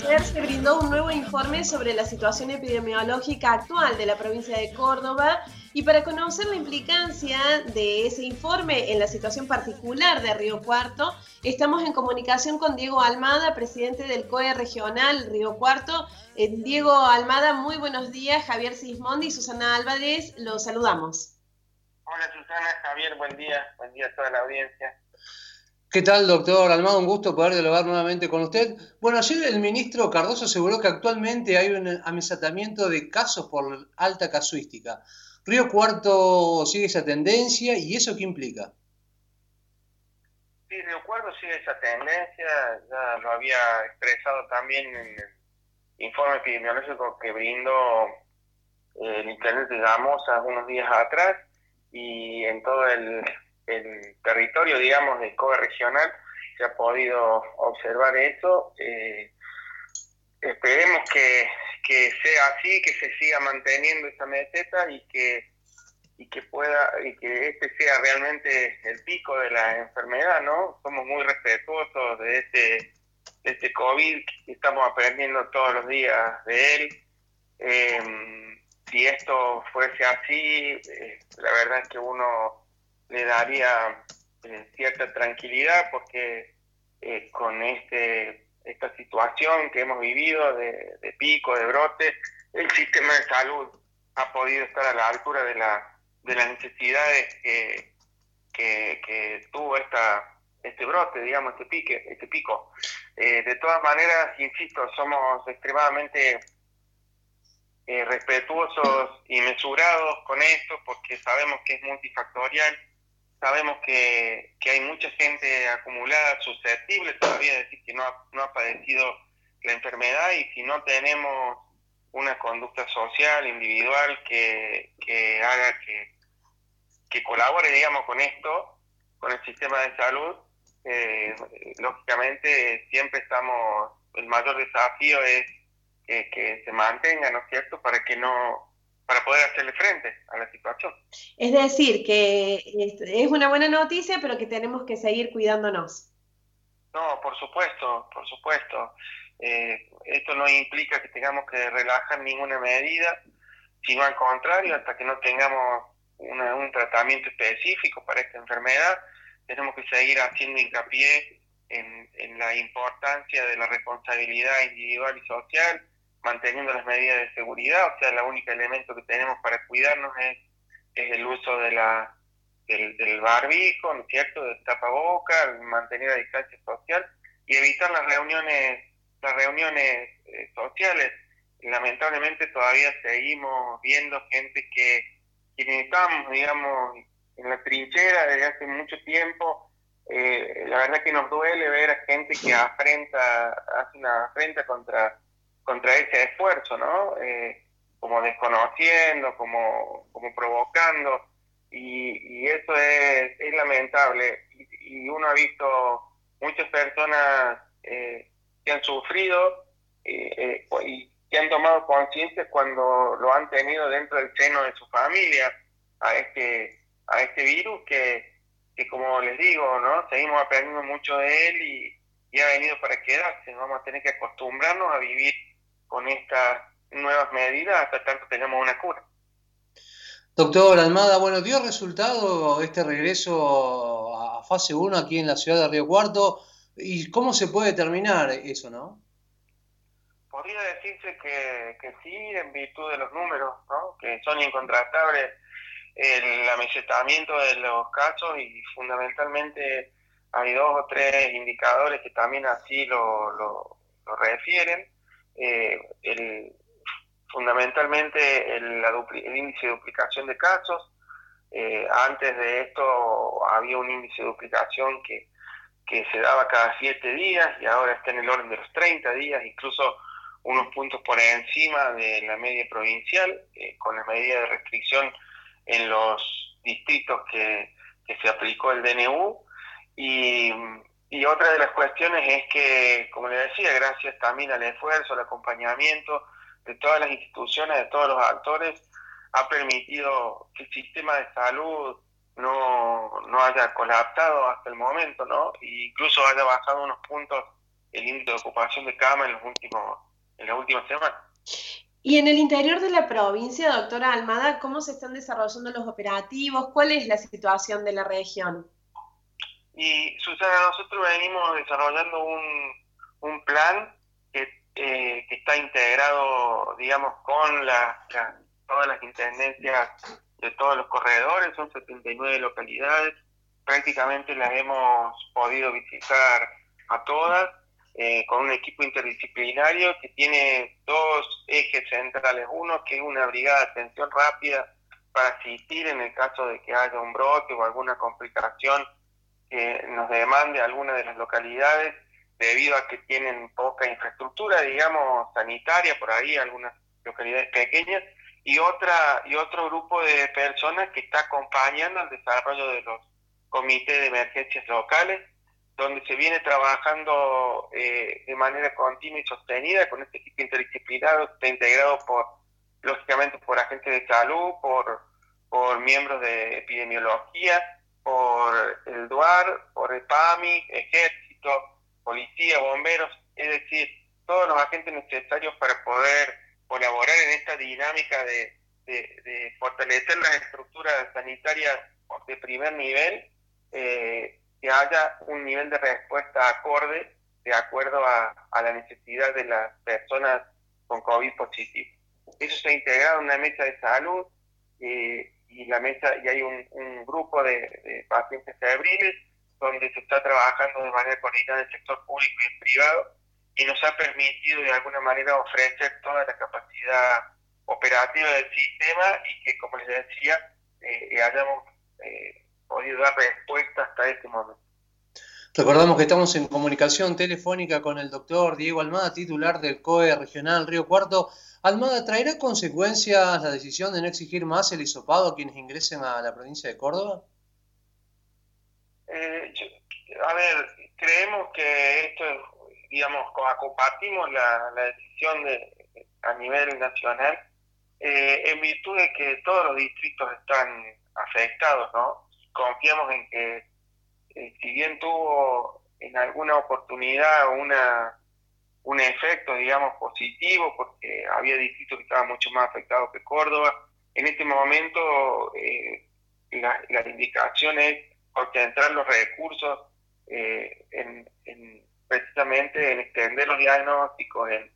Ayer se brindó un nuevo informe sobre la situación epidemiológica actual de la provincia de Córdoba y para conocer la implicancia de ese informe en la situación particular de Río Cuarto, estamos en comunicación con Diego Almada, presidente del COE regional Río Cuarto. Eh, Diego Almada, muy buenos días. Javier Sismondi y Susana Álvarez, los saludamos. Hola Susana, Javier, buen día. Buen día a toda la audiencia. ¿Qué tal, doctor Almado? Un gusto poder dialogar nuevamente con usted. Bueno, ayer el ministro Cardoso aseguró que actualmente hay un amesatamiento de casos por alta casuística. ¿Río Cuarto sigue esa tendencia y eso qué implica? Sí, Río Cuarto sigue esa tendencia, ya lo había expresado también en el informe epidemiológico que brindó eh, el Internet de Gamosa unos días atrás y en todo el el territorio, digamos, del COE regional, se ha podido observar eso. Eh, esperemos que, sea así, que se siga manteniendo esa meseta y que y que pueda y que este sea realmente el pico de la enfermedad, ¿no? Somos muy respetuosos de este de este COVID, estamos aprendiendo todos los días de él. Eh, si esto fuese así, eh, la verdad es que uno le daría eh, cierta tranquilidad porque eh, con este esta situación que hemos vivido de, pico, de brote, el sistema de salud ha podido estar a la altura de, la, de las necesidades que, que, tuvo esta, este brote, digamos, este, pique, este pico. Eh, de todas maneras, insisto, somos extremadamente respetuosos y mesurados con esto porque sabemos que es multifactorial sabemos que, hay mucha gente acumulada, susceptible todavía, es decir, que no ha, no ha padecido la enfermedad y si no tenemos una conducta social, individual, que, que haga que, que colabore, digamos, con esto, con el sistema de salud, eh, lógicamente siempre estamos, el mayor desafío es que, que se mantenga, ¿no es cierto?, para que no, para poder hacerle frente a la situación. Es decir, que es una buena noticia, pero que tenemos que seguir cuidándonos. No, por supuesto, por supuesto. Eh, esto no implica que tengamos que relajar ninguna medida, sino al contrario, hasta que no tengamos un tratamiento específico para esta enfermedad, tenemos que seguir haciendo hincapié en, en la importancia de la responsabilidad individual y social, manteniendo las medidas de seguridad, o sea, el único elemento que tenemos para cuidarnos es, el uso de la, del, barbijo, ¿no es cierto?, del tapaboca, mantener la distancia social y evitar las reuniones, las reuniones eh, sociales. lamentablemente todavía seguimos viendo gente que quienes estamos, digamos, en la trinchera desde hace mucho tiempo, eh, la verdad que nos duele ver a gente que afrenta, hace una afrenta contra contra ese esfuerzo, ¿no? Eh, como desconociendo, como, como provocando, y, eso es, es lamentable. Y, uno ha visto muchas personas eh, que han sufrido eh, y que han tomado conciencia cuando lo han tenido dentro del seno de su familia a este, a este virus que, que como les digo, ¿no? Seguimos aprendiendo mucho de él y, y ha venido para quedarse. Vamos a tener que acostumbrarnos a vivir con estas nuevas medidas hasta tanto tengamos una cura. Doctor Almada, bueno, ¿dio resultado este regreso a fase 1 aquí en la ciudad de Río Cuarto? ¿Y cómo se puede determinar eso, no? Podría decirse que, que sí, en virtud de los números, ¿no? que son incontratables el amesetamiento de los casos y fundamentalmente hay dos o tres indicadores que también así lo, lo, lo refieren eh, el, fundamentalmente el, índice de duplicación de casos. Eh, antes de esto había un índice de duplicación que, que se daba cada siete días y ahora está en el orden de los 30 días, incluso unos puntos por encima de la media provincial, eh, con la medida de restricción en los distritos que, que se aplicó el DNU. Y, y otra de las cuestiones es que, como le decía, gracias también al esfuerzo, al acompañamiento de todas las instituciones, de todos los actores, ha permitido que el sistema de salud no, no haya colapsado hasta el momento, ¿no? E incluso haya bajado unos puntos el índice de ocupación de cama en los últimos en las últimas semanas. Y en el interior de la provincia, doctora Almada, ¿cómo se están desarrollando los operativos? ¿Cuál es la situación de la región? Y Susana, nosotros venimos desarrollando un, un plan que, eh, que, está integrado, digamos, con la, todas las intendencias de todos los corredores, son 79 localidades, prácticamente las hemos podido visitar a todas eh, con un equipo interdisciplinario que tiene dos ejes centrales. Uno que es una brigada de atención rápida para asistir en el caso de que haya un brote o alguna complicación que nos demande alguna de las localidades debido a que tienen poca infraestructura, digamos, sanitaria, por ahí algunas localidades pequeñas, y otra y otro grupo de personas que está acompañando al desarrollo de los comités de emergencias locales donde se viene trabajando eh, de manera continua y sostenida con este equipo interdisciplinario, está integrado por, lógicamente, por agentes de salud, por, por miembros de epidemiología, por el DUAR, por el PAMI, ejército, policía, bomberos, es decir, todos los agentes necesarios para poder colaborar en esta dinámica de, fortalecer las estructuras sanitarias de primer nivel. Eh, que haya un nivel de respuesta acorde de acuerdo a, la necesidad de las personas con COVID positivo. Eso se ha integrado en una mesa de salud eh, y la mesa y hay un, grupo de, pacientes febriles donde se está trabajando de manera coordinada el sector público y el privado y nos ha permitido de alguna manera ofrecer toda la capacidad operativa del sistema y que, como les decía, eh, hayamos eh, podido dar respuesta hasta este momento. Recordamos que estamos en comunicación telefónica con el doctor Diego Almada, titular del COE Regional Río Cuarto. Almada, ¿traerá consecuencias la decisión de no exigir más el hisopado a quienes ingresen a la provincia de Córdoba? Eh, a ver, creemos que esto, digamos, compartimos la, decisión de, a nivel nacional eh, en virtud de que todos los distritos están afectados, ¿no? confiamos en que, eh, si bien tuvo en alguna oportunidad una un efecto, digamos, positivo, porque había distritos que estaban mucho más afectados que Córdoba, en este momento eh, la, indicación es concentrar los recursos eh, en, precisamente en extender los diagnósticos, en,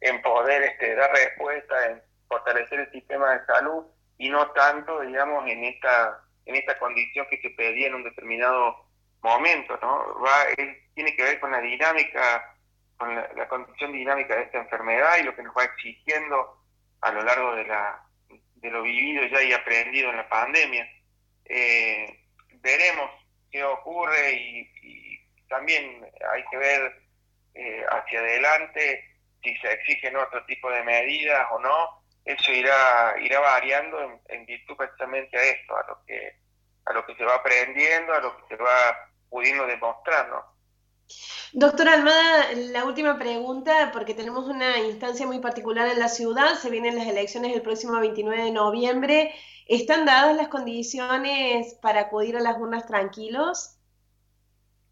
en poder este, dar respuesta, en fortalecer el sistema de salud y no tanto, digamos, en esta en esta condición que se pedía en un determinado momento, ¿no? Va, tiene que ver con la dinámica, con la, condición dinámica de esta enfermedad y lo que nos va exigiendo a lo largo de, la, de lo vivido ya y aprendido en la pandemia. Eh, veremos qué ocurre y, también hay que ver eh, hacia adelante si se exigen otro tipo de medidas o no eso irá irá variando en, virtud precisamente a esto, a lo que a lo que se va aprendiendo, a lo que se va pudiendo demostrar, ¿no? Doctora Almada, la última pregunta, porque tenemos una instancia muy particular en la ciudad, se vienen las elecciones el próximo 29 de noviembre. ¿Están dadas las condiciones para acudir a las urnas tranquilos?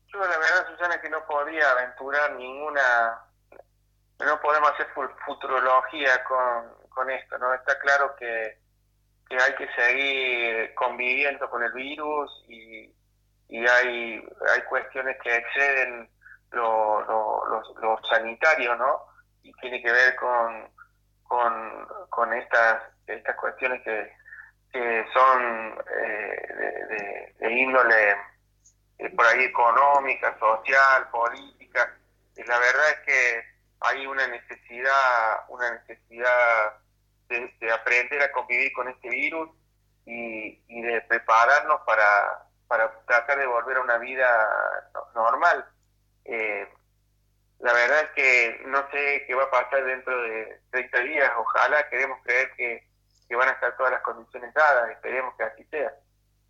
Yo la verdad, Susana, que no podía aventurar ninguna, no podemos hacer futurología con, con esto, ¿no? Está claro que, hay que seguir conviviendo con el virus y, hay, hay cuestiones que exceden lo, lo, sanitario, ¿no? Y tiene que ver con, con, estas, estas cuestiones que, que son eh, de, índole eh, por ahí económica, social, política. Y la verdad es que hay una necesidad, una necesidad de, aprender a convivir con este virus y, de prepararnos para, para tratar de volver a una vida normal. Eh, la verdad es que no sé qué va a pasar dentro de 30 días, ojalá queremos creer que, que van a estar todas las condiciones dadas, esperemos que así sea.